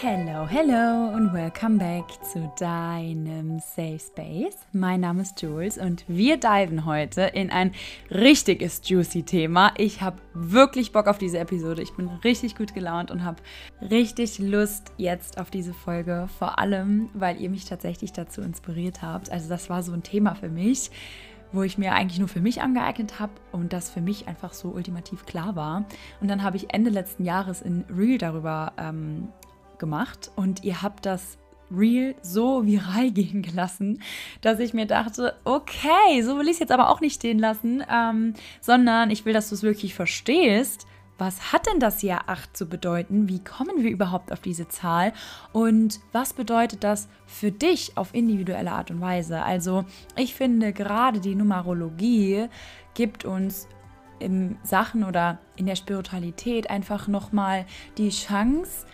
Hello, hello und welcome back zu deinem Safe Space. Mein Name ist Jules und wir diven heute in ein richtiges juicy Thema. Ich habe wirklich Bock auf diese Episode. Ich bin richtig gut gelaunt und habe richtig Lust jetzt auf diese Folge. Vor allem, weil ihr mich tatsächlich dazu inspiriert habt. Also das war so ein Thema für mich wo ich mir eigentlich nur für mich angeeignet habe und das für mich einfach so ultimativ klar war. Und dann habe ich Ende letzten Jahres in Real darüber ähm, gemacht und ihr habt das Real so viral gehen gelassen, dass ich mir dachte, okay, so will ich es jetzt aber auch nicht stehen lassen, ähm, sondern ich will, dass du es wirklich verstehst. Was hat denn das Jahr 8 zu bedeuten? Wie kommen wir überhaupt auf diese Zahl? Und was bedeutet das für dich auf individuelle Art und Weise? Also ich finde gerade die Numerologie gibt uns in Sachen oder in der Spiritualität einfach nochmal die Chance,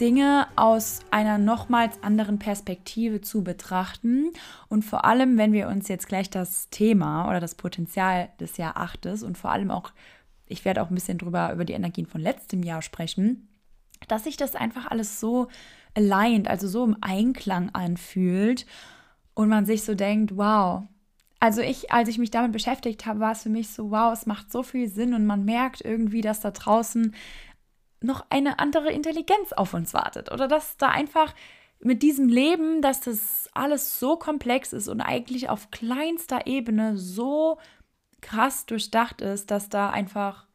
Dinge aus einer nochmals anderen Perspektive zu betrachten. Und vor allem, wenn wir uns jetzt gleich das Thema oder das Potenzial des Jahr 8 und vor allem auch, ich werde auch ein bisschen drüber über die Energien von letztem Jahr sprechen, dass sich das einfach alles so aligned, also so im Einklang anfühlt und man sich so denkt, wow. Also ich, als ich mich damit beschäftigt habe, war es für mich so, wow, es macht so viel Sinn und man merkt irgendwie, dass da draußen noch eine andere Intelligenz auf uns wartet oder dass da einfach mit diesem Leben, dass das alles so komplex ist und eigentlich auf kleinster Ebene so krass durchdacht ist, dass da einfach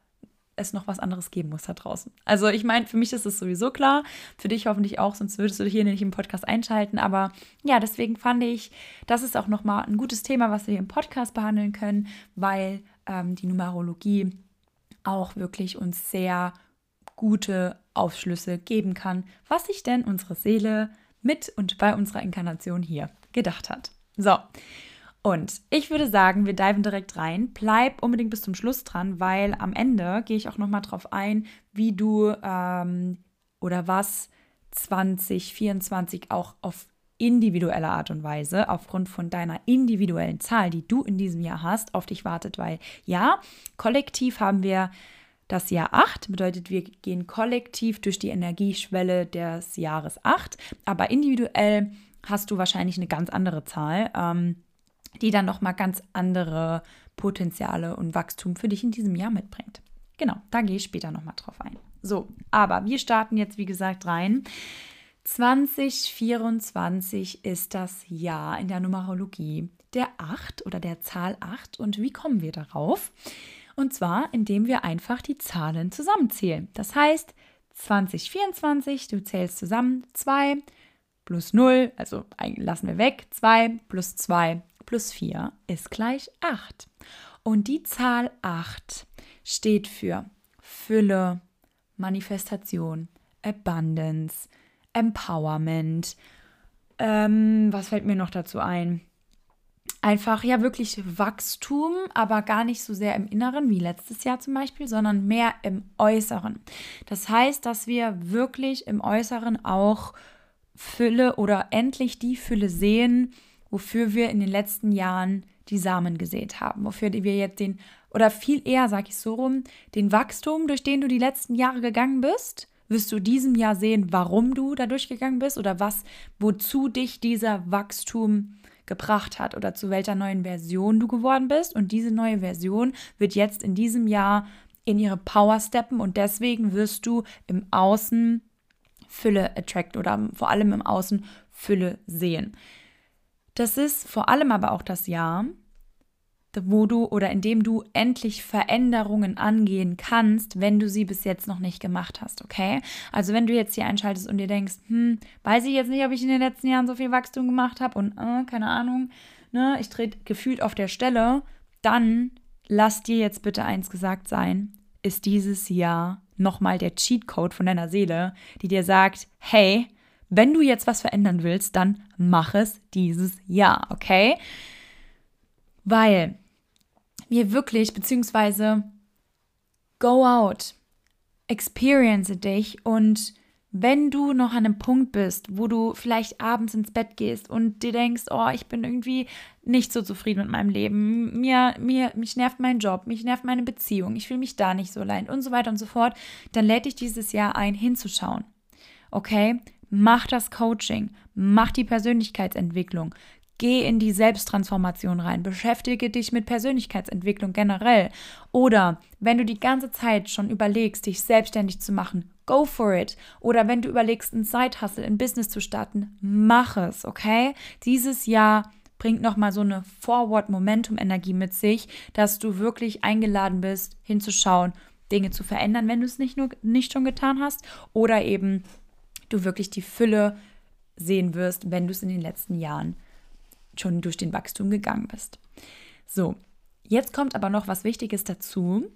es noch was anderes geben muss da draußen. Also ich meine, für mich ist es sowieso klar, für dich hoffentlich auch, sonst würdest du hier nicht im Podcast einschalten. Aber ja, deswegen fand ich, das ist auch nochmal ein gutes Thema, was wir hier im Podcast behandeln können, weil ähm, die Numerologie auch wirklich uns sehr gute Aufschlüsse geben kann, was sich denn unsere Seele mit und bei unserer Inkarnation hier gedacht hat. So, und ich würde sagen, wir diven direkt rein. Bleib unbedingt bis zum Schluss dran, weil am Ende gehe ich auch nochmal drauf ein, wie du ähm, oder was 2024 auch auf individuelle Art und Weise, aufgrund von deiner individuellen Zahl, die du in diesem Jahr hast, auf dich wartet. Weil ja, kollektiv haben wir das Jahr 8 bedeutet, wir gehen kollektiv durch die Energieschwelle des Jahres 8, aber individuell hast du wahrscheinlich eine ganz andere Zahl, ähm, die dann nochmal ganz andere Potenziale und Wachstum für dich in diesem Jahr mitbringt. Genau, da gehe ich später nochmal drauf ein. So, aber wir starten jetzt, wie gesagt, rein. 2024 ist das Jahr in der Numerologie der 8 oder der Zahl 8. Und wie kommen wir darauf? Und zwar, indem wir einfach die Zahlen zusammenzählen. Das heißt, 2024, du zählst zusammen 2 plus 0, also lassen wir weg, 2 plus 2 plus 4 ist gleich 8. Und die Zahl 8 steht für Fülle, Manifestation, Abundance, Empowerment. Ähm, was fällt mir noch dazu ein? Einfach ja wirklich Wachstum, aber gar nicht so sehr im Inneren wie letztes Jahr zum Beispiel, sondern mehr im Äußeren. Das heißt, dass wir wirklich im Äußeren auch Fülle oder endlich die Fülle sehen, wofür wir in den letzten Jahren die Samen gesät haben, wofür wir jetzt den, oder viel eher, sag ich so rum, den Wachstum, durch den du die letzten Jahre gegangen bist, wirst du diesem Jahr sehen, warum du da durchgegangen bist oder was, wozu dich dieser Wachstum gebracht hat oder zu welcher neuen Version du geworden bist. Und diese neue Version wird jetzt in diesem Jahr in ihre Power steppen und deswegen wirst du im Außen Fülle attract oder vor allem im Außen Fülle sehen. Das ist vor allem aber auch das Jahr, wo du oder in dem du endlich Veränderungen angehen kannst, wenn du sie bis jetzt noch nicht gemacht hast, okay? Also wenn du jetzt hier einschaltest und dir denkst, hm, weiß ich jetzt nicht, ob ich in den letzten Jahren so viel Wachstum gemacht habe und äh, keine Ahnung, ne, ich trete gefühlt auf der Stelle, dann lass dir jetzt bitte eins gesagt sein, ist dieses Jahr nochmal der Cheatcode von deiner Seele, die dir sagt, hey, wenn du jetzt was verändern willst, dann mach es dieses Jahr, okay? Weil mir wirklich, beziehungsweise go out, experience dich und wenn du noch an einem Punkt bist, wo du vielleicht abends ins Bett gehst und dir denkst, oh, ich bin irgendwie nicht so zufrieden mit meinem Leben, mir, mir, mich nervt mein Job, mich nervt meine Beziehung, ich fühle mich da nicht so allein und so weiter und so fort, dann lädt dich dieses Jahr ein, hinzuschauen. okay? Mach das Coaching, mach die Persönlichkeitsentwicklung, geh in die Selbsttransformation rein, beschäftige dich mit Persönlichkeitsentwicklung generell. Oder wenn du die ganze Zeit schon überlegst, dich selbstständig zu machen, go for it. Oder wenn du überlegst, ein Side-Hustle, ein Business zu starten, mach es, okay? Dieses Jahr bringt nochmal so eine Forward-Momentum-Energie mit sich, dass du wirklich eingeladen bist, hinzuschauen, Dinge zu verändern, wenn du es nicht nur nicht schon getan hast, oder eben du wirklich die Fülle sehen wirst, wenn du es in den letzten Jahren schon durch den Wachstum gegangen bist. So, jetzt kommt aber noch was Wichtiges dazu,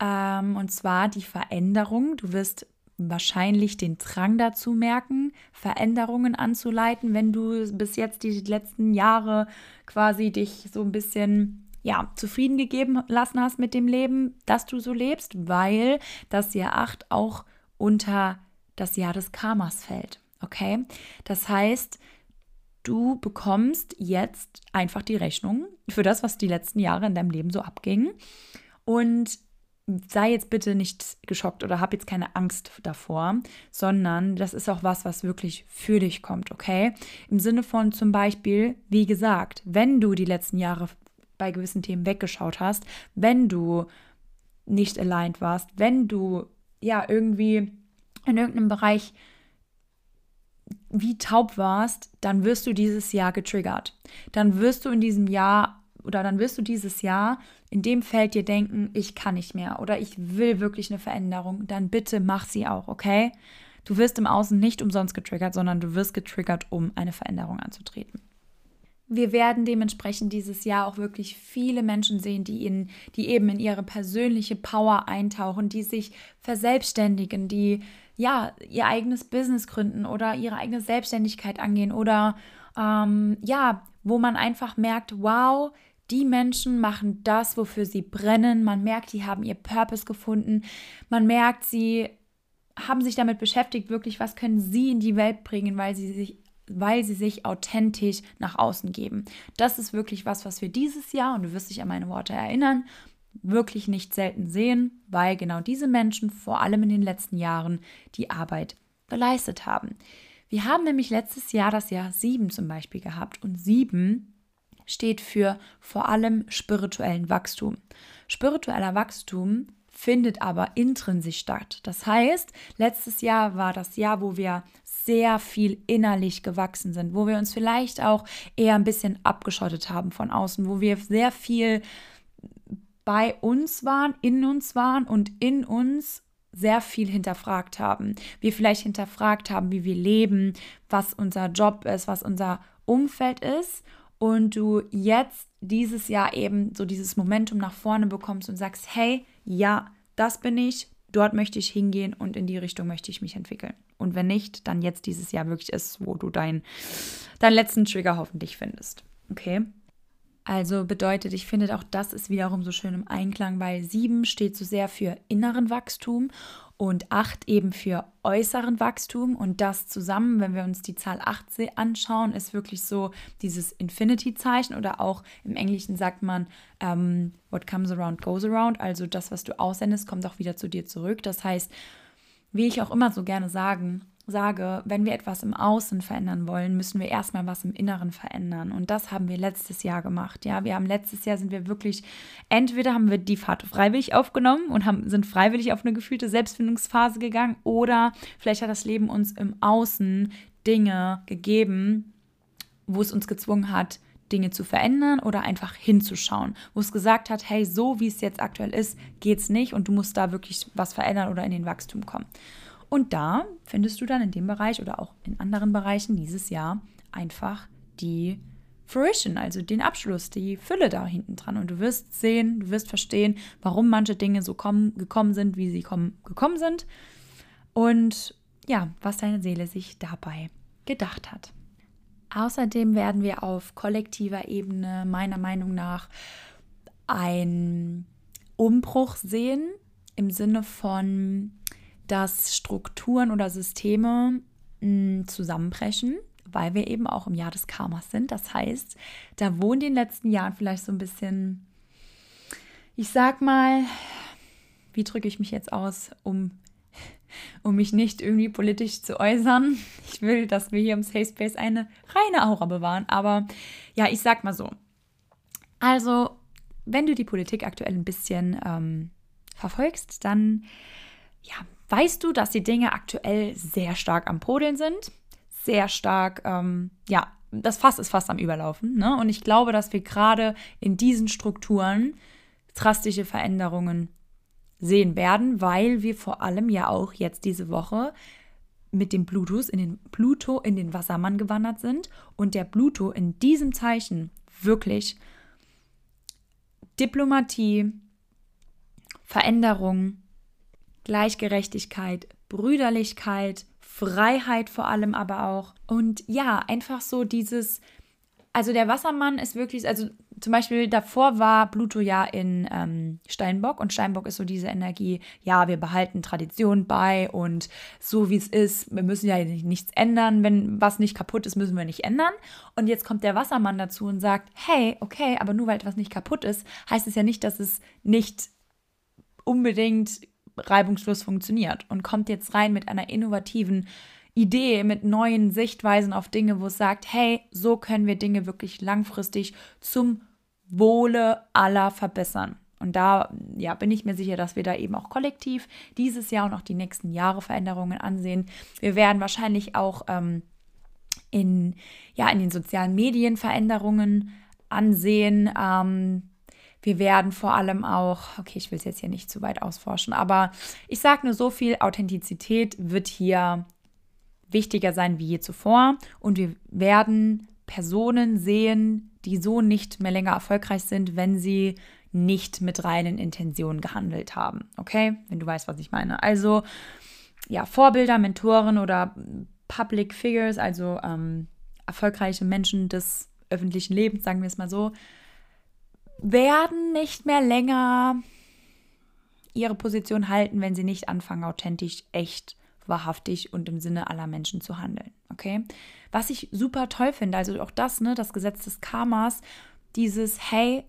ähm, und zwar die Veränderung. Du wirst wahrscheinlich den Drang dazu merken, Veränderungen anzuleiten, wenn du bis jetzt die letzten Jahre quasi dich so ein bisschen ja, zufrieden gegeben lassen hast mit dem Leben, das du so lebst, weil das Jahr 8 auch unter das Jahr des Karmas fällt. Okay? Das heißt, du bekommst jetzt einfach die Rechnung für das, was die letzten Jahre in deinem Leben so abging. Und sei jetzt bitte nicht geschockt oder hab jetzt keine Angst davor, sondern das ist auch was, was wirklich für dich kommt, okay? Im Sinne von zum Beispiel, wie gesagt, wenn du die letzten Jahre bei gewissen Themen weggeschaut hast, wenn du nicht aligned warst, wenn du ja irgendwie in irgendeinem Bereich wie taub warst, dann wirst du dieses Jahr getriggert. Dann wirst du in diesem Jahr oder dann wirst du dieses Jahr in dem Feld dir denken, ich kann nicht mehr oder ich will wirklich eine Veränderung, dann bitte mach sie auch, okay? Du wirst im Außen nicht umsonst getriggert, sondern du wirst getriggert, um eine Veränderung anzutreten. Wir werden dementsprechend dieses Jahr auch wirklich viele Menschen sehen, die, in, die eben in ihre persönliche Power eintauchen, die sich verselbstständigen, die ja ihr eigenes Business gründen oder ihre eigene Selbstständigkeit angehen oder ähm, ja, wo man einfach merkt, wow, die Menschen machen das, wofür sie brennen. Man merkt, die haben ihr Purpose gefunden. Man merkt, sie haben sich damit beschäftigt, wirklich, was können sie in die Welt bringen, weil sie sich weil sie sich authentisch nach außen geben. Das ist wirklich was, was wir dieses Jahr, und du wirst dich an meine Worte erinnern, wirklich nicht selten sehen, weil genau diese Menschen vor allem in den letzten Jahren die Arbeit geleistet haben. Wir haben nämlich letztes Jahr das Jahr 7 zum Beispiel gehabt und 7 steht für vor allem spirituellen Wachstum. Spiritueller Wachstum findet aber intrinsisch statt. Das heißt, letztes Jahr war das Jahr, wo wir sehr viel innerlich gewachsen sind, wo wir uns vielleicht auch eher ein bisschen abgeschottet haben von außen, wo wir sehr viel bei uns waren, in uns waren und in uns sehr viel hinterfragt haben. Wir vielleicht hinterfragt haben, wie wir leben, was unser Job ist, was unser Umfeld ist und du jetzt dieses Jahr eben so dieses Momentum nach vorne bekommst und sagst, hey, ja, das bin ich, dort möchte ich hingehen und in die Richtung möchte ich mich entwickeln. Und wenn nicht, dann jetzt dieses Jahr wirklich ist, wo du dein, deinen letzten Trigger hoffentlich findest. Okay? Also bedeutet, ich finde auch das ist wiederum so schön im Einklang, weil sieben steht so sehr für inneren Wachstum und 8 eben für äußeren Wachstum. Und das zusammen, wenn wir uns die Zahl 8 anschauen, ist wirklich so dieses Infinity-Zeichen oder auch im Englischen sagt man, ähm, what comes around goes around. Also das, was du aussendest, kommt auch wieder zu dir zurück. Das heißt, wie ich auch immer so gerne sagen, sage, wenn wir etwas im Außen verändern wollen, müssen wir erstmal was im Inneren verändern. Und das haben wir letztes Jahr gemacht. Ja, wir haben letztes Jahr sind wir wirklich, entweder haben wir die Fahrt freiwillig aufgenommen und haben, sind freiwillig auf eine gefühlte Selbstfindungsphase gegangen, oder vielleicht hat das Leben uns im Außen Dinge gegeben, wo es uns gezwungen hat, Dinge zu verändern oder einfach hinzuschauen, wo es gesagt hat, hey, so wie es jetzt aktuell ist, geht's nicht und du musst da wirklich was verändern oder in den Wachstum kommen. Und da findest du dann in dem Bereich oder auch in anderen Bereichen dieses Jahr einfach die Fruition, also den Abschluss, die Fülle da hinten dran. Und du wirst sehen, du wirst verstehen, warum manche Dinge so kommen, gekommen sind, wie sie kommen, gekommen sind. Und ja, was deine Seele sich dabei gedacht hat. Außerdem werden wir auf kollektiver Ebene meiner Meinung nach einen Umbruch sehen im Sinne von dass Strukturen oder Systeme mh, mm, zusammenbrechen, weil wir eben auch im Jahr des Karmas sind. Das heißt, da wo in den letzten Jahren vielleicht so ein bisschen, ich sag mal, wie drücke ich mich jetzt aus, um um mich nicht irgendwie politisch zu äußern. Ich will, dass wir hier im Safe Space eine reine Aura bewahren. Aber ja, ich sag mal so. Also, wenn du die Politik aktuell ein bisschen ähm, verfolgst, dann ja, weißt du, dass die Dinge aktuell sehr stark am Podeln sind. Sehr stark, ähm, ja, das Fass ist fast am Überlaufen. Ne? Und ich glaube, dass wir gerade in diesen Strukturen drastische Veränderungen sehen werden, weil wir vor allem ja auch jetzt diese Woche mit dem Plutus in den Pluto in den Wassermann gewandert sind und der Pluto in diesem Zeichen wirklich Diplomatie, Veränderung, Gleichgerechtigkeit, Brüderlichkeit, Freiheit vor allem aber auch und ja, einfach so dieses also der Wassermann ist wirklich, also zum Beispiel davor war Pluto ja in ähm, Steinbock und Steinbock ist so diese Energie, ja, wir behalten Tradition bei und so wie es ist, wir müssen ja nichts ändern, wenn was nicht kaputt ist, müssen wir nicht ändern. Und jetzt kommt der Wassermann dazu und sagt, hey, okay, aber nur weil etwas nicht kaputt ist, heißt es ja nicht, dass es nicht unbedingt reibungslos funktioniert und kommt jetzt rein mit einer innovativen Idee, mit neuen Sichtweisen auf Dinge, wo es sagt, hey, so können wir Dinge wirklich langfristig zum Wohle aller verbessern. Und da ja, bin ich mir sicher, dass wir da eben auch kollektiv dieses Jahr und auch die nächsten Jahre Veränderungen ansehen. Wir werden wahrscheinlich auch ähm, in, ja, in den sozialen Medien Veränderungen ansehen. Ähm, wir werden vor allem auch, okay, ich will es jetzt hier nicht zu weit ausforschen, aber ich sage nur so viel, Authentizität wird hier wichtiger sein wie je zuvor und wir werden Personen sehen, die so nicht mehr länger erfolgreich sind, wenn sie nicht mit reinen Intentionen gehandelt haben. Okay, wenn du weißt, was ich meine. Also ja, Vorbilder, Mentoren oder Public Figures, also ähm, erfolgreiche Menschen des öffentlichen Lebens, sagen wir es mal so, werden nicht mehr länger ihre Position halten, wenn sie nicht anfangen, authentisch, echt wahrhaftig und im Sinne aller Menschen zu handeln. Okay? Was ich super toll finde, also auch das, ne, das Gesetz des Karmas, dieses, hey,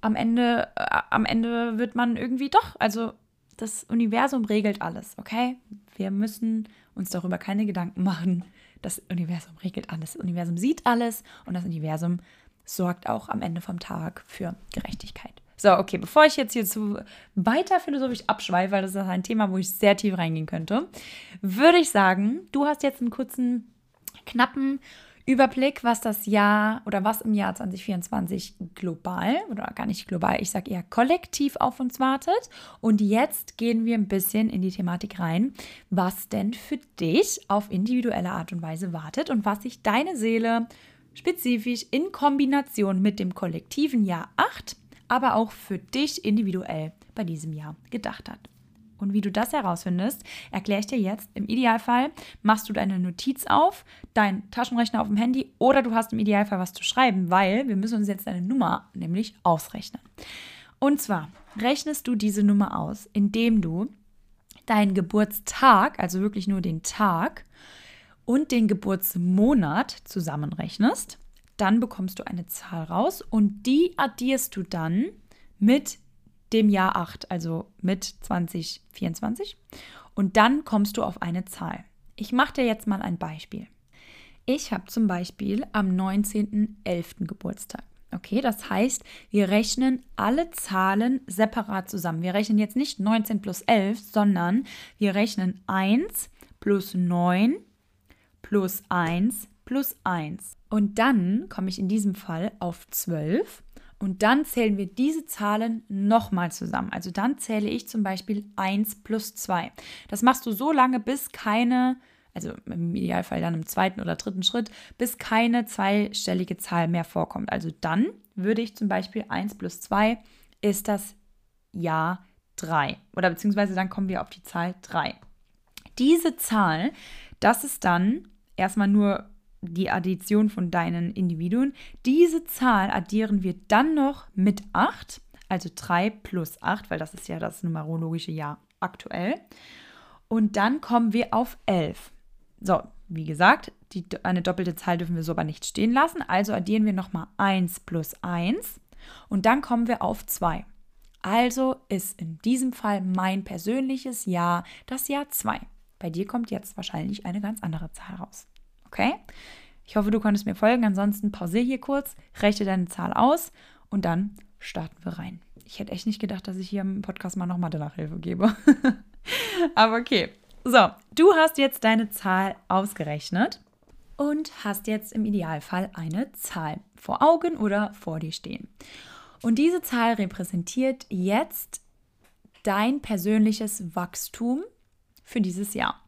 am Ende, äh, am Ende wird man irgendwie doch, also das Universum regelt alles, okay? Wir müssen uns darüber keine Gedanken machen. Das Universum regelt alles. Das Universum sieht alles und das Universum sorgt auch am Ende vom Tag für Gerechtigkeit. So, okay, bevor ich jetzt hier zu weiter philosophisch abschweife, weil das ist ein Thema, wo ich sehr tief reingehen könnte, würde ich sagen, du hast jetzt einen kurzen, knappen Überblick, was das Jahr oder was im Jahr 2024 global oder gar nicht global, ich sage eher kollektiv auf uns wartet. Und jetzt gehen wir ein bisschen in die Thematik rein, was denn für dich auf individuelle Art und Weise wartet und was sich deine Seele spezifisch in Kombination mit dem kollektiven Jahr 8 aber auch für dich individuell bei diesem Jahr gedacht hat. Und wie du das herausfindest, erkläre ich dir jetzt. Im Idealfall machst du deine Notiz auf, deinen Taschenrechner auf dem Handy oder du hast im Idealfall was zu schreiben, weil wir müssen uns jetzt deine Nummer nämlich ausrechnen. Und zwar rechnest du diese Nummer aus, indem du deinen Geburtstag, also wirklich nur den Tag und den Geburtsmonat zusammenrechnest dann bekommst du eine Zahl raus und die addierst du dann mit dem Jahr 8, also mit 2024. Und dann kommst du auf eine Zahl. Ich mache dir jetzt mal ein Beispiel. Ich habe zum Beispiel am 19.11. Geburtstag. Okay, das heißt, wir rechnen alle Zahlen separat zusammen. Wir rechnen jetzt nicht 19 plus 11, sondern wir rechnen 1 plus 9 plus 1 plus 1. Und dann komme ich in diesem Fall auf 12 und dann zählen wir diese Zahlen nochmal zusammen. Also dann zähle ich zum Beispiel 1 plus 2. Das machst du so lange, bis keine, also im Idealfall dann im zweiten oder dritten Schritt, bis keine zweistellige Zahl mehr vorkommt. Also dann würde ich zum Beispiel 1 plus 2 ist das Jahr 3. Oder beziehungsweise dann kommen wir auf die Zahl 3. Diese Zahl, das ist dann erstmal nur die Addition von deinen Individuen. Diese Zahl addieren wir dann noch mit 8, also 3 plus 8, weil das ist ja das numerologische Jahr aktuell. Und dann kommen wir auf 11. So, wie gesagt, die, eine doppelte Zahl dürfen wir so aber nicht stehen lassen. Also addieren wir nochmal 1 plus 1 und dann kommen wir auf 2. Also ist in diesem Fall mein persönliches Jahr das Jahr 2. Bei dir kommt jetzt wahrscheinlich eine ganz andere Zahl raus. Okay? Ich hoffe, du konntest mir folgen. Ansonsten pausiere hier kurz, rechne deine Zahl aus und dann starten wir rein. Ich hätte echt nicht gedacht, dass ich hier im Podcast mal noch Mathe-Nachhilfe gebe. Aber okay. So, du hast jetzt deine Zahl ausgerechnet und hast jetzt im Idealfall eine Zahl vor Augen oder vor dir stehen. Und diese Zahl repräsentiert jetzt dein persönliches Wachstum für dieses Jahr.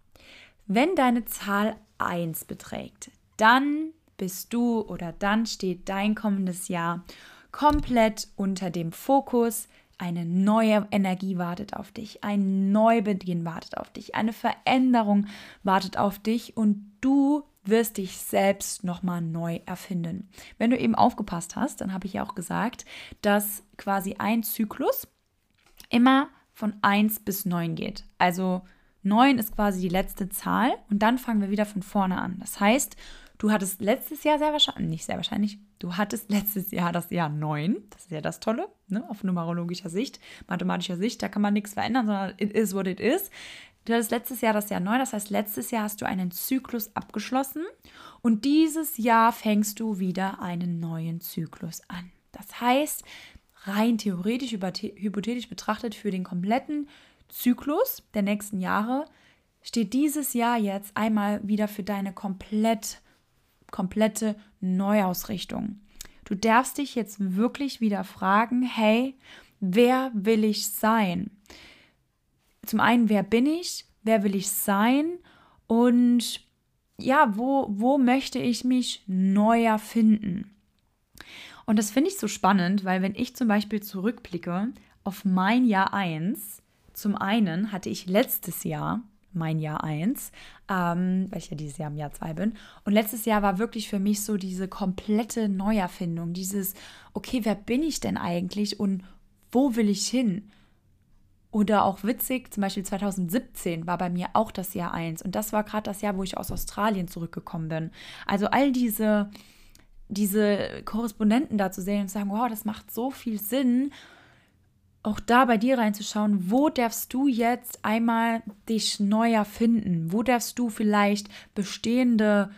Wenn deine Zahl 1 beträgt, dann bist du oder dann steht dein kommendes Jahr komplett unter dem Fokus, eine neue Energie wartet auf dich, ein Neubeginn wartet auf dich, eine Veränderung wartet auf dich und du wirst dich selbst nochmal neu erfinden. Wenn du eben aufgepasst hast, dann habe ich ja auch gesagt, dass quasi ein Zyklus immer von 1 bis 9 geht. Also 9 ist quasi die letzte Zahl und dann fangen wir wieder von vorne an. Das heißt, du hattest letztes Jahr sehr wahrscheinlich, nicht sehr wahrscheinlich, du hattest letztes Jahr das Jahr 9. Das ist ja das Tolle, ne? auf numerologischer Sicht, mathematischer Sicht, da kann man nichts verändern, sondern it is what it is. Du hattest letztes Jahr das Jahr 9, das heißt, letztes Jahr hast du einen Zyklus abgeschlossen und dieses Jahr fängst du wieder einen neuen Zyklus an. Das heißt, rein theoretisch, hypothetisch betrachtet, für den kompletten Zyklus der nächsten Jahre steht dieses Jahr jetzt einmal wieder für deine komplett, komplette Neuausrichtung. Du darfst dich jetzt wirklich wieder fragen, hey, wer will ich sein? zum einen, wer bin ich, wer will ich sein und ja, wo, wo möchte ich mich neu erfinden? Und das finde ich so spannend, weil wenn ich zum Beispiel zurückblicke auf mein Jahr 1, zum einen hatte ich letztes Jahr mein Jahr 1, ähm, weil ich ja dieses Jahr im Jahr 2 bin. Und letztes Jahr war wirklich für mich so diese komplette Neuerfindung, dieses, okay, wer bin ich denn eigentlich und wo will ich hin? Oder auch witzig, zum Beispiel 2017 war bei mir auch das Jahr 1 und das war gerade das Jahr, wo ich aus Australien zurückgekommen bin. Also all diese, diese Korrespondenten da zu sehen und zu sagen, wow, das macht so viel Sinn, auch da bei dir reinzuschauen, wo darfst du jetzt einmal dich neu erfinden? Wo darfst du vielleicht bestehende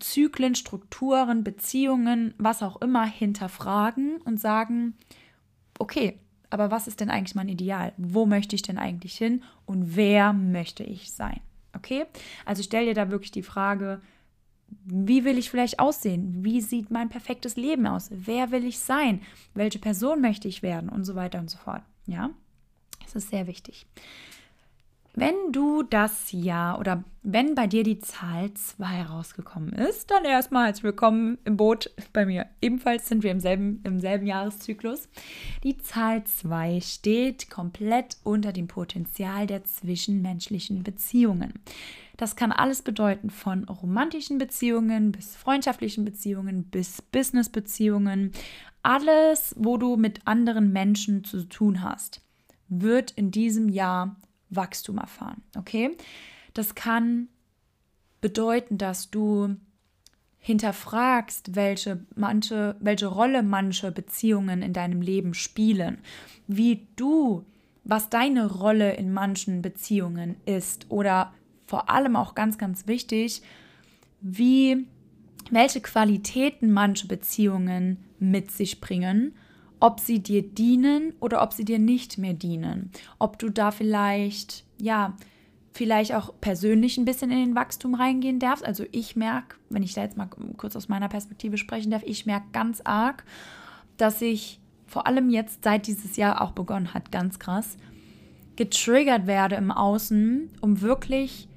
Zyklen, Strukturen, Beziehungen, was auch immer hinterfragen und sagen, okay, aber was ist denn eigentlich mein Ideal? Wo möchte ich denn eigentlich hin und wer möchte ich sein? Okay? Also stell dir da wirklich die Frage, wie will ich vielleicht aussehen? Wie sieht mein perfektes Leben aus? Wer will ich sein? Welche Person möchte ich werden? Und so weiter und so fort. Ja? Das ist sehr wichtig. Wenn du das Jahr oder wenn bei dir die Zahl 2 rausgekommen ist, dann erstmal herzlich willkommen im Boot bei mir. Ebenfalls sind wir im selben, im selben Jahreszyklus. Die Zahl 2 steht komplett unter dem Potenzial der zwischenmenschlichen Beziehungen. Das kann alles bedeuten von romantischen Beziehungen bis freundschaftlichen Beziehungen bis Businessbeziehungen. Alles, wo du mit anderen Menschen zu tun hast, wird in diesem Jahr Wachstum erfahren. Okay? Das kann bedeuten, dass du hinterfragst, welche, manche, welche Rolle manche Beziehungen in deinem Leben spielen, wie du, was deine Rolle in manchen Beziehungen ist oder vor allem auch ganz, ganz wichtig, wie, welche Qualitäten manche Beziehungen mit sich bringen ob sie dir dienen oder ob sie dir nicht mehr dienen. Ob du da vielleicht, ja, vielleicht auch persönlich ein bisschen in den Wachstum reingehen darfst. Also ich merke, wenn ich da jetzt mal kurz aus meiner Perspektive sprechen darf, ich merke ganz arg, dass ich vor allem jetzt, seit dieses Jahr auch begonnen hat, ganz krass, getriggert werde im Außen, um wirklich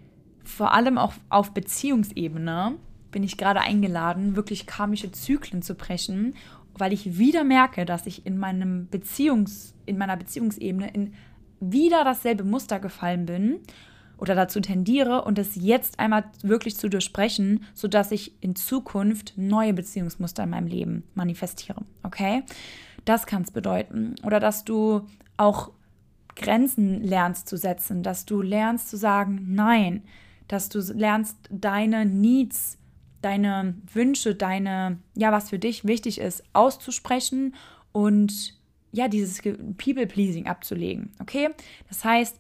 vor allem auch auf Beziehungsebene bin ich gerade eingeladen, wirklich karmische Zyklen zu brechen weil ich wieder merke, dass ich in meinem Beziehungs, in meiner Beziehungsebene in wieder dasselbe Muster gefallen bin oder dazu tendiere und es jetzt einmal wirklich zu durchsprechen, sodass ich in Zukunft neue Beziehungsmuster in meinem Leben manifestiere. Okay? Das kann es bedeuten. Oder dass du auch Grenzen lernst zu setzen, dass du lernst zu sagen Nein, dass du lernst deine Needs deine Wünsche, deine, ja, was für dich wichtig ist, auszusprechen und ja, dieses People-Pleasing abzulegen. Okay? Das heißt,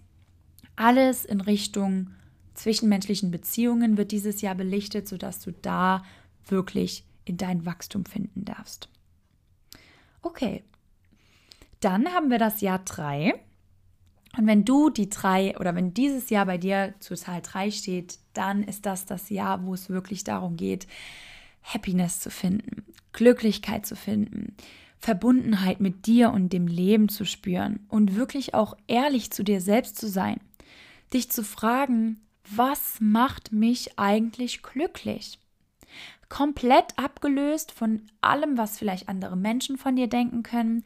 alles in Richtung zwischenmenschlichen Beziehungen wird dieses Jahr belichtet, sodass du da wirklich in dein Wachstum finden darfst. Okay, dann haben wir das Jahr 3. Und wenn du die 3 oder wenn dieses Jahr bei dir zur Zahl 3 steht, dann ist das das Jahr, wo es wirklich darum geht, Happiness zu finden, Glücklichkeit zu finden, Verbundenheit mit dir und dem Leben zu spüren und wirklich auch ehrlich zu dir selbst zu sein. Dich zu fragen, was macht mich eigentlich glücklich? Komplett abgelöst von allem, was vielleicht andere Menschen von dir denken können,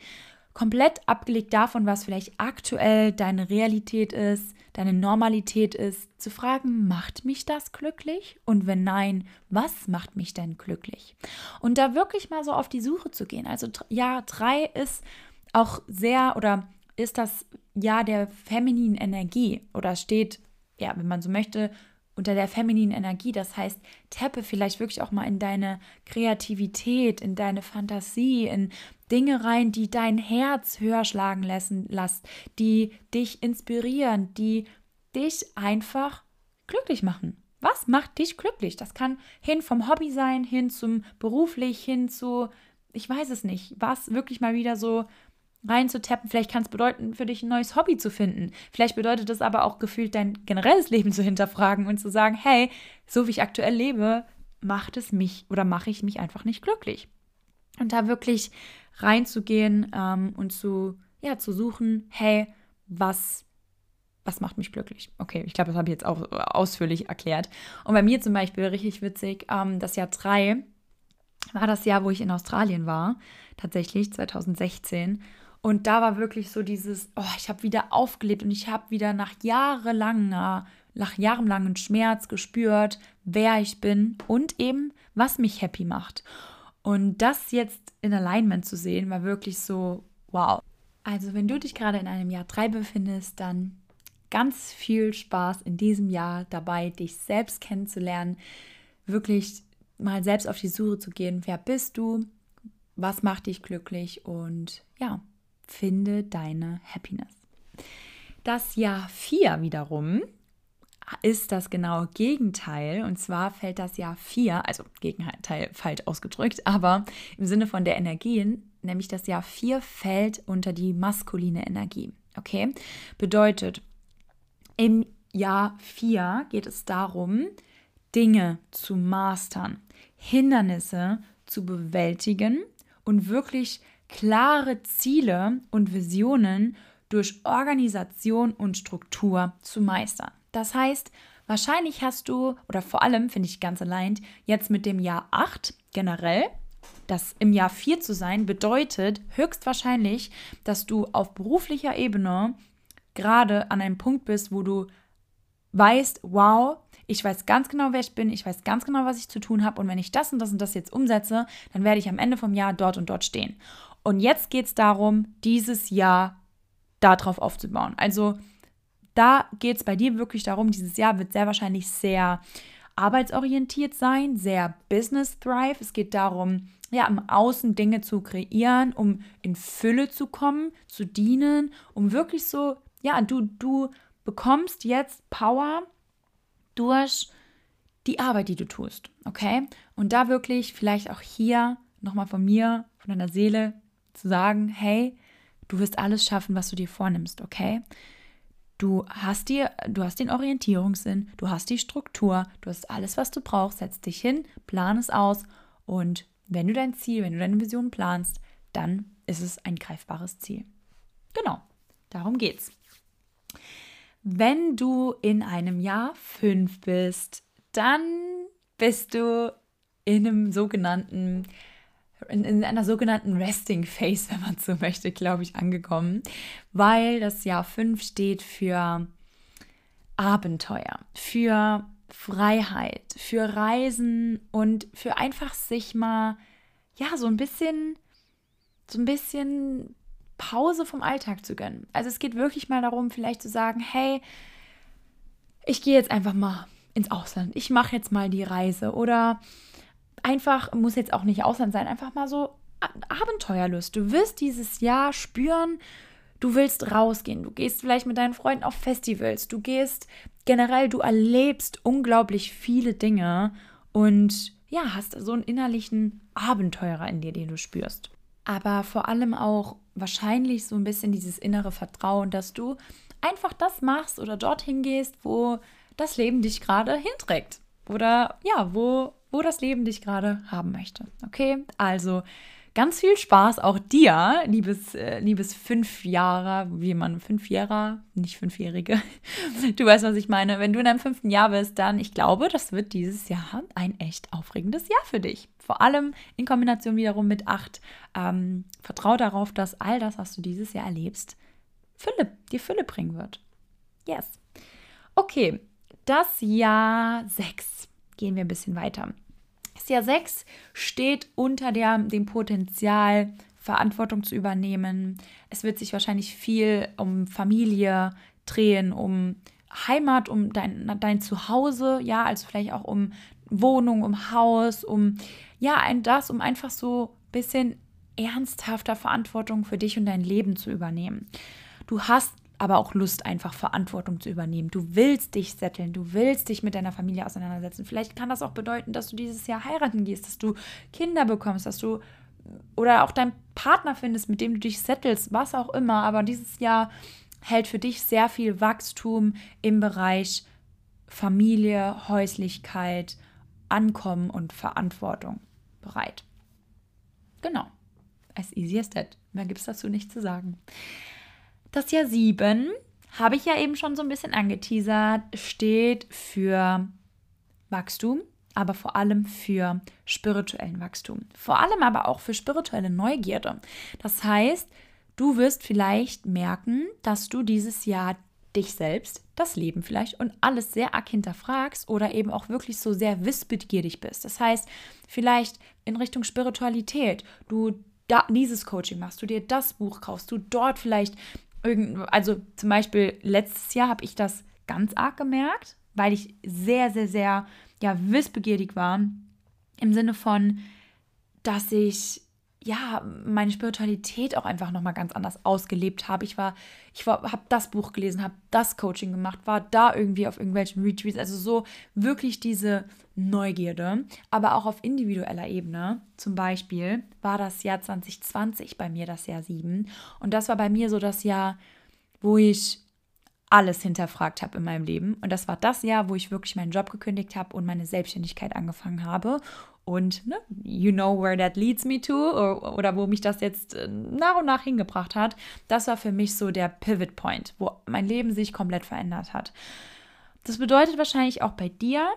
komplett abgelegt davon, was vielleicht aktuell deine Realität ist, deine Normalität ist, zu fragen, macht mich das glücklich? Und wenn nein, was macht mich denn glücklich? Und da wirklich mal so auf die Suche zu gehen. Also Jahr drei ist auch sehr oder ist das Jahr der femininen Energie oder steht, ja, wenn man so möchte, unter der femininen Energie. Das heißt, tappe vielleicht wirklich auch mal in deine Kreativität, in deine Fantasie, in Dinge rein, die dein Herz höher schlagen lassen, lässt, die dich inspirieren, die dich einfach glücklich machen. Was macht dich glücklich? Das kann hin vom Hobby sein, hin zum beruflich, hin zu, ich weiß es nicht, was wirklich mal wieder so reinzutappen. Vielleicht kann es bedeuten, für dich ein neues Hobby zu finden. Vielleicht bedeutet es aber auch gefühlt, dein generelles Leben zu hinterfragen und zu sagen, hey, so wie ich aktuell lebe, macht es mich oder mache ich mich einfach nicht glücklich. Und da wirklich reinzugehen ähm, und zu, ja, zu suchen, hey, was, was macht mich glücklich? Okay, ich glaube, das habe ich jetzt auch ausführlich erklärt. Und bei mir zum Beispiel, richtig witzig, ähm, das Jahr drei war das Jahr, wo ich in Australien war, tatsächlich 2016. Und da war wirklich so dieses, oh, ich habe wieder aufgelebt und ich habe wieder nach jahrelanger, nach jahrelangen Schmerz gespürt, wer ich bin und eben, was mich happy macht. Und das jetzt in Alignment zu sehen, war wirklich so, wow. Also wenn du dich gerade in einem Jahr 3 befindest, dann ganz viel Spaß in diesem Jahr dabei, dich selbst kennenzulernen, wirklich mal selbst auf die Suche zu gehen, wer bist du, was macht dich glücklich und ja, finde deine Happiness. Das Jahr 4 wiederum ist das genaue Gegenteil. Und zwar fällt das Jahr 4, also Gegenteil falsch ausgedrückt, aber im Sinne von der Energien, nämlich das Jahr 4 fällt unter die maskuline Energie. Okay? Bedeutet, im Jahr 4 geht es darum, Dinge zu mastern, Hindernisse zu bewältigen und wirklich klare Ziele und Visionen durch Organisation und Struktur zu meistern. Das heißt, wahrscheinlich hast du, oder vor allem finde ich ganz allein, jetzt mit dem Jahr 8 generell, das im Jahr 4 zu sein, bedeutet höchstwahrscheinlich, dass du auf beruflicher Ebene gerade an einem Punkt bist, wo du weißt, wow, ich weiß ganz genau, wer ich bin, ich weiß ganz genau, was ich zu tun habe und wenn ich das und das und das jetzt umsetze, dann werde ich am Ende vom Jahr dort und dort stehen. Und jetzt geht es darum, dieses Jahr darauf aufzubauen. Also da geht es bei dir wirklich darum, dieses Jahr wird sehr wahrscheinlich sehr arbeitsorientiert sein, sehr Business Thrive. Es geht darum, ja, im Außen Dinge zu kreieren, um in Fülle zu kommen, zu dienen, um wirklich so, ja, du, du bekommst jetzt Power durch die Arbeit, die du tust, okay? Und da wirklich vielleicht auch hier nochmal von mir, von deiner Seele zu sagen, hey, du wirst alles schaffen, was du dir vornimmst, okay? Du hast, dir, du hast den Orientierungssinn, du hast die Struktur, du hast alles, was du brauchst. Setz dich hin, plan es aus und wenn du dein Ziel, wenn du deine Vision planst, dann ist es ein greifbares Ziel. Genau, darum geht's. Wenn du in einem Jahr fünf bist, dann bist du in einem sogenannten in, in einer sogenannten Resting Phase, wenn man so möchte, glaube ich, angekommen, weil das Jahr 5 steht für Abenteuer, für Freiheit, für Reisen und für einfach sich mal, ja, so ein bisschen, so ein bisschen Pause vom Alltag zu gönnen. Also es geht wirklich mal darum, vielleicht zu sagen, hey, ich gehe jetzt einfach mal ins Ausland, ich mache jetzt mal die Reise oder einfach, muss jetzt auch nicht Ausland sein, einfach mal so Abenteuerlust. Du wirst dieses Jahr spüren, du willst rausgehen. Du gehst vielleicht mit deinen Freunden auf Festivals. Du gehst generell, du erlebst unglaublich viele Dinge und ja, hast so einen innerlichen Abenteurer in dir, den du spürst. Aber vor allem auch wahrscheinlich so ein bisschen dieses innere Vertrauen, dass du einfach das machst oder dorthin gehst, wo das Leben dich gerade hinträgt. Oder ja, wo, wo das Leben dich gerade haben möchte. Okay, also ganz viel Spaß auch dir, liebes, äh, liebes Fünfjahrer, wie man Fünfjährer, nicht Fünfjährige. Du weißt, was ich meine. Wenn du in deinem fünften Jahr bist, dann, ich glaube, das wird dieses Jahr ein echt aufregendes Jahr für dich. Vor allem in Kombination wiederum mit acht. Ähm, vertrau darauf, dass all das, was du dieses Jahr erlebst, Fülle, dir Fülle bringen wird. Yes. Okay, das Jahr 6. Gehen wir ein bisschen weiter. Das Jahr 6 steht unter der, dem Potenzial, Verantwortung zu übernehmen. Es wird sich wahrscheinlich viel um Familie drehen, um Heimat, um dein, dein Zuhause, ja, also vielleicht auch um Wohnung, um Haus, um ja, ein das, um einfach so ein bisschen ernsthafter Verantwortung für dich und dein Leben zu übernehmen. Du hast aber auch Lust, einfach Verantwortung zu übernehmen. Du willst dich setteln, du willst dich mit deiner Familie auseinandersetzen. Vielleicht kann das auch bedeuten, dass du dieses Jahr heiraten gehst, dass du Kinder bekommst, dass du oder auch deinen Partner findest, mit dem du dich settelst, was auch immer. Aber dieses Jahr hält für dich sehr viel Wachstum im Bereich Familie, Häuslichkeit, Ankommen und Verantwortung bereit. Genau. As easy as that. Mehr gibt es dazu nicht zu sagen. Das Jahr 7, habe ich ja eben schon so ein bisschen angeteasert, steht für Wachstum, aber vor allem für spirituellen Wachstum. Vor allem aber auch für spirituelle Neugierde. Das heißt, du wirst vielleicht merken, dass du dieses Jahr dich selbst, das Leben vielleicht und alles sehr arg hinterfragst oder eben auch wirklich so sehr wissbegierig bist. Das heißt, vielleicht in Richtung Spiritualität, du da, dieses Coaching machst, du dir das Buch kaufst, du dort vielleicht also zum Beispiel letztes Jahr habe ich das ganz arg gemerkt, weil ich sehr, sehr, sehr ja, wissbegierig war. Im Sinne von, dass ich ja meine Spiritualität auch einfach nochmal ganz anders ausgelebt habe. Ich war, ich war, habe das Buch gelesen, habe das Coaching gemacht, war da irgendwie auf irgendwelchen Retreats. Also so wirklich diese Neugierde, aber auch auf individueller Ebene. Zum Beispiel war das Jahr 2020 bei mir das Jahr 7. Und das war bei mir so das Jahr, wo ich alles hinterfragt habe in meinem Leben. Und das war das Jahr, wo ich wirklich meinen Job gekündigt habe und meine Selbstständigkeit angefangen habe. Und ne, you know where that leads me to oder, oder wo mich das jetzt äh, nach und nach hingebracht hat. Das war für mich so der Pivot Point, wo mein Leben sich komplett verändert hat. Das bedeutet wahrscheinlich auch bei dir,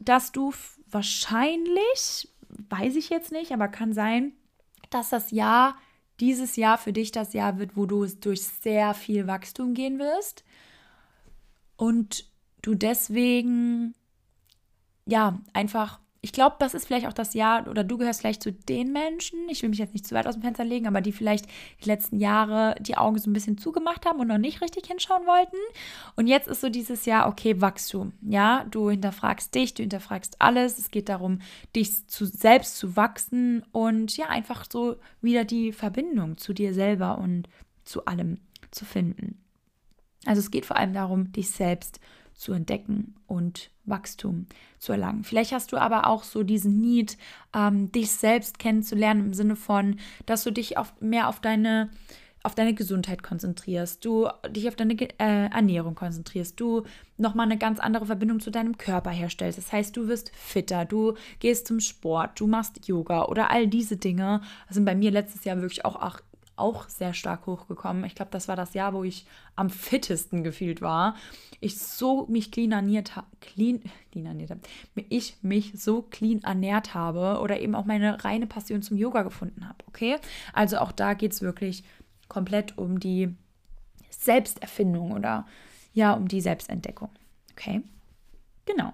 dass du wahrscheinlich, weiß ich jetzt nicht, aber kann sein, dass das Jahr, dieses Jahr für dich das Jahr wird, wo du durch sehr viel Wachstum gehen wirst und du deswegen ja einfach ich glaube, das ist vielleicht auch das Jahr, oder du gehörst vielleicht zu den Menschen, ich will mich jetzt nicht zu weit aus dem Fenster legen, aber die vielleicht die letzten Jahre die Augen so ein bisschen zugemacht haben und noch nicht richtig hinschauen wollten. Und jetzt ist so dieses Jahr, okay, Wachstum. Ja, du hinterfragst dich, du hinterfragst alles. Es geht darum, dich zu, selbst zu wachsen und ja, einfach so wieder die Verbindung zu dir selber und zu allem zu finden. Also es geht vor allem darum, dich selbst zu entdecken und Wachstum zu erlangen. Vielleicht hast du aber auch so diesen Need, ähm, dich selbst kennenzulernen im Sinne von, dass du dich auf, mehr auf deine auf deine Gesundheit konzentrierst, du dich auf deine äh, Ernährung konzentrierst, du nochmal eine ganz andere Verbindung zu deinem Körper herstellst. Das heißt, du wirst fitter, du gehst zum Sport, du machst Yoga oder all diese Dinge. Das sind bei mir letztes Jahr wirklich auch, auch sehr stark hochgekommen. Ich glaube, das war das Jahr, wo ich am fittesten gefühlt war. Ich so mich clean ernährt habe, clean, clean ernährt habe, ich mich so clean ernährt habe oder eben auch meine reine Passion zum Yoga gefunden habe. Okay? Also auch da geht es wirklich komplett um die Selbsterfindung oder ja, um die Selbstentdeckung. Okay? Genau.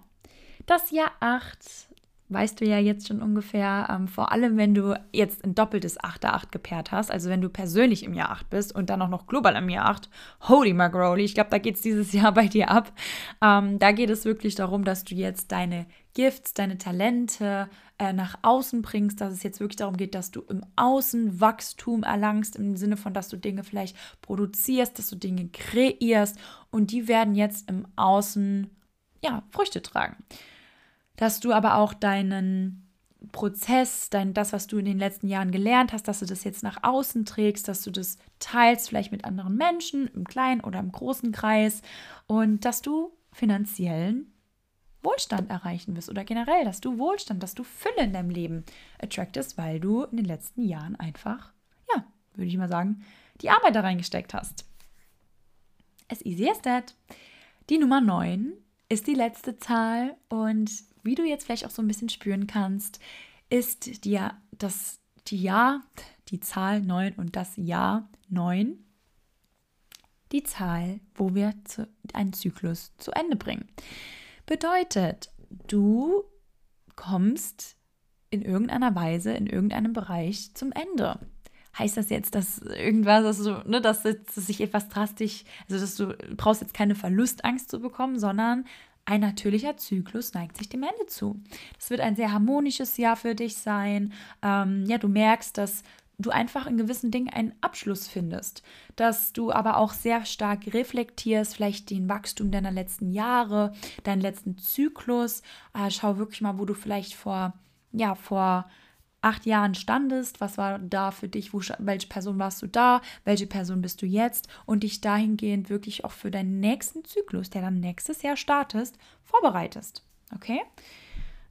Das Jahr 8 weißt du ja jetzt schon ungefähr, ähm, vor allem wenn du jetzt ein doppeltes 8er8 gepaart hast, also wenn du persönlich im Jahr 8 bist und dann auch noch global im Jahr 8, holy macaroni, ich glaube, da geht es dieses Jahr bei dir ab. Ähm, da geht es wirklich darum, dass du jetzt deine Gifts, deine Talente äh, nach außen bringst, dass es jetzt wirklich darum geht, dass du im Außen Wachstum erlangst, im Sinne von, dass du Dinge vielleicht produzierst, dass du Dinge kreierst und die werden jetzt im Außen, ja, Früchte tragen dass du aber auch deinen Prozess, dein, das, was du in den letzten Jahren gelernt hast, dass du das jetzt nach außen trägst, dass du das teilst, vielleicht mit anderen Menschen, im kleinen oder im großen Kreis und dass du finanziellen Wohlstand erreichen wirst oder generell, dass du Wohlstand, dass du Fülle in deinem Leben attractest, weil du in den letzten Jahren einfach, ja, würde ich mal sagen, die Arbeit da reingesteckt hast. As easy as that. Die Nummer 9 ist die letzte Zahl und wie du jetzt vielleicht auch so ein bisschen spüren kannst, ist die, das, die Jahr, die Zahl 9 und das Jahr 9 die Zahl, wo wir zu, einen Zyklus zu Ende bringen. Bedeutet, du kommst in irgendeiner Weise, in irgendeinem Bereich zum Ende. Heißt das jetzt, dass irgendwas, dass, du, ne, dass, dass sich etwas drastisch, also dass du brauchst jetzt keine Verlustangst zu bekommen, sondern ein natürlicher Zyklus neigt sich dem Ende zu. Das wird ein sehr harmonisches Jahr für dich sein. Ähm, ja, du merkst, dass du einfach in gewissen Dingen einen Abschluss findest, dass du aber auch sehr stark reflektierst, vielleicht den Wachstum deiner letzten Jahre, deinen letzten Zyklus. Äh, schau wirklich mal, wo du vielleicht vor, ja, vor acht Jahren standest, was war da für dich, wo, welche Person warst du da, welche Person bist du jetzt und dich dahingehend wirklich auch für deinen nächsten Zyklus, der dann nächstes Jahr startest, vorbereitest. Okay?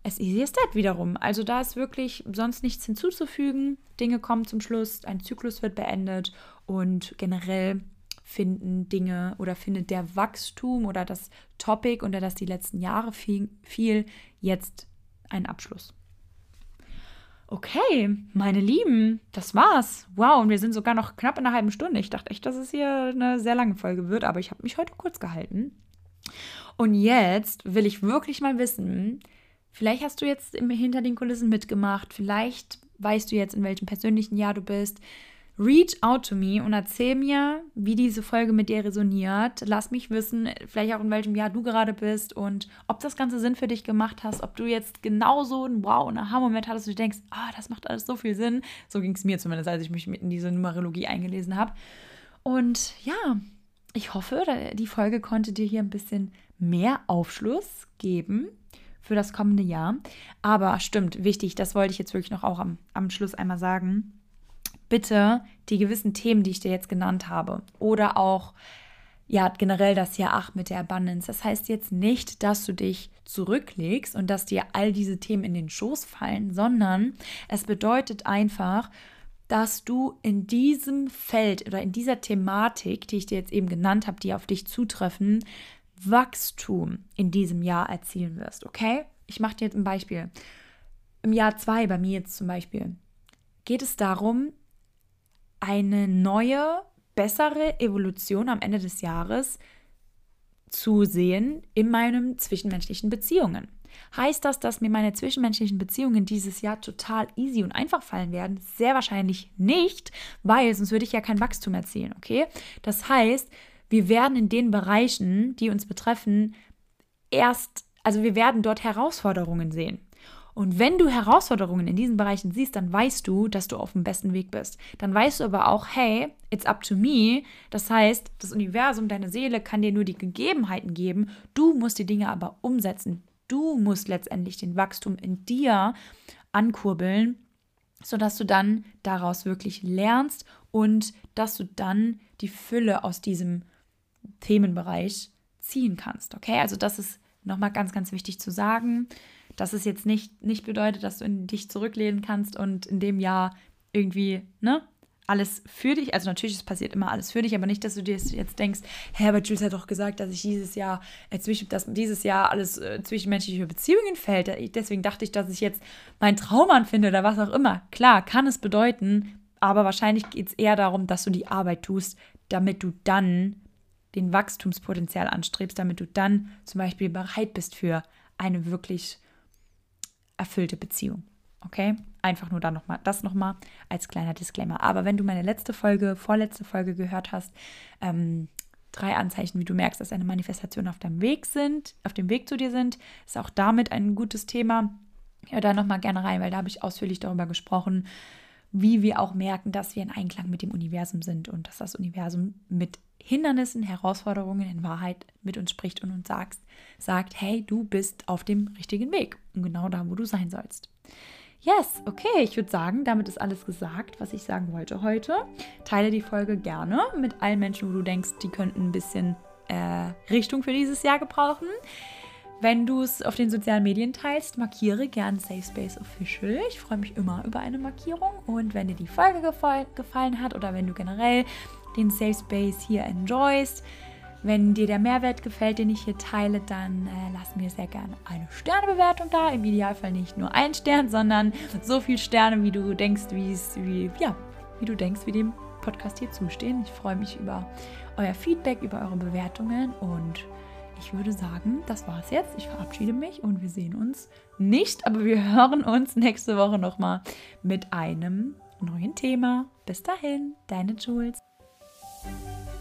Es easy is that wiederum. Also da ist wirklich sonst nichts hinzuzufügen. Dinge kommen zum Schluss, ein Zyklus wird beendet und generell finden Dinge oder findet der Wachstum oder das Topic, unter das die letzten Jahre fiel jetzt einen Abschluss. Okay, meine Lieben, das war's. Wow, und wir sind sogar noch knapp in einer halben Stunde. Ich dachte echt, dass es hier eine sehr lange Folge wird, aber ich habe mich heute kurz gehalten. Und jetzt will ich wirklich mal wissen, vielleicht hast du jetzt hinter den Kulissen mitgemacht, vielleicht weißt du jetzt, in welchem persönlichen Jahr du bist, Reach out to me und erzähl mir, wie diese Folge mit dir resoniert. Lass mich wissen, vielleicht auch in welchem Jahr du gerade bist und ob das Ganze Sinn für dich gemacht hast, ob du jetzt genauso ein Wow, ein Aha-Moment hattest und du denkst, ah, das macht alles so viel Sinn. So ging es mir zumindest, als ich mich in diese Numerologie eingelesen habe. Und ja, ich hoffe, die Folge konnte dir hier ein bisschen mehr Aufschluss geben für das kommende Jahr. Aber stimmt, wichtig, das wollte ich jetzt wirklich noch auch am, am Schluss einmal sagen bitte die gewissen Themen, die ich dir jetzt genannt habe, oder auch ja, generell das Jahr 8 mit der Abundance. Das heißt jetzt nicht, dass du dich zurücklegst und dass dir all diese Themen in den Schoß fallen, sondern es bedeutet einfach, dass du in diesem Feld oder in dieser Thematik, die ich dir jetzt eben genannt habe, die auf dich zutreffen, Wachstum in diesem Jahr erzielen wirst, okay? Ich mache dir jetzt ein Beispiel. Im Jahr 2 bei mir jetzt zum Beispiel geht es darum, eine neue, bessere Evolution am Ende des Jahres zu sehen in meinen zwischenmenschlichen Beziehungen. Heißt das, dass mir meine zwischenmenschlichen Beziehungen dieses Jahr total easy und einfach fallen werden? Sehr wahrscheinlich nicht, weil sonst würde ich ja kein Wachstum erzielen, okay? Das heißt, wir werden in den Bereichen, die uns betreffen, erst, also wir werden dort Herausforderungen sehen. Und wenn du Herausforderungen in diesen Bereichen siehst, dann weißt du, dass du auf dem besten Weg bist. Dann weißt du aber auch, hey, it's up to me. Das heißt, das Universum, deine Seele kann dir nur die Gegebenheiten geben. Du musst die Dinge aber umsetzen. Du musst letztendlich den Wachstum in dir ankurbeln, sodass du dann daraus wirklich lernst und dass du dann die Fülle aus diesem Themenbereich ziehen kannst. Okay, also das ist nochmal ganz, ganz wichtig zu sagen dass es jetzt nicht, nicht bedeutet, dass du in dich zurücklehnen kannst und in dem Jahr irgendwie, ne, alles für dich, also natürlich, es passiert immer alles für dich, aber nicht, dass du dir jetzt denkst, Herbert Jules hat doch gesagt, dass ich dieses Jahr, äh, zwischen, dass dieses Jahr alles äh, zwischenmenschliche Beziehungen fällt. Deswegen dachte ich, dass ich jetzt meinen Traum finde oder was auch immer. Klar, kann es bedeuten, aber wahrscheinlich geht es eher darum, dass du die Arbeit tust, damit du dann den Wachstumspotenzial anstrebst, damit du dann zum Beispiel bereit bist für eine wirklich erfüllte Beziehung. Okay? Einfach nur da noch mal, das nochmal als kleiner Disclaimer. Aber wenn du meine letzte Folge, vorletzte Folge gehört hast, ähm, drei Anzeichen, wie du merkst, dass eine Manifestation auf deinem Weg sind, auf dem Weg zu dir sind, ist auch damit ein gutes Thema. Hör da nochmal gerne rein, weil da habe ich ausführlich darüber gesprochen, wie wir auch merken, dass wir in Einklang mit dem Universum sind und dass das Universum mit Hindernissen, Herausforderungen in Wahrheit mit uns spricht und uns sagt, sagt, hey, du bist auf dem richtigen Weg und genau da, wo du sein sollst. Yes, okay, ich würde sagen, damit ist alles gesagt, was ich sagen wollte heute. Teile die Folge gerne mit allen Menschen, wo du denkst, die könnten ein bisschen äh, Richtung für dieses Jahr gebrauchen. Wenn du es auf den sozialen Medien teilst, markiere gern Safe Space Official. Ich freue mich immer über eine Markierung. Und wenn dir die Folge gefall gefallen hat oder wenn du generell den Safe Space hier enjoyst, wenn dir der Mehrwert gefällt, den ich hier teile, dann äh, lass mir sehr gerne eine Sternebewertung da. Im Idealfall nicht nur ein Stern, sondern so viele Sterne, wie du denkst, wie es, ja, wie du denkst, wie dem Podcast hier zustehen. Ich freue mich über euer Feedback, über eure Bewertungen und ich würde sagen, das war's jetzt. Ich verabschiede mich und wir sehen uns nicht, aber wir hören uns nächste Woche nochmal mit einem neuen Thema. Bis dahin, deine Jules. Música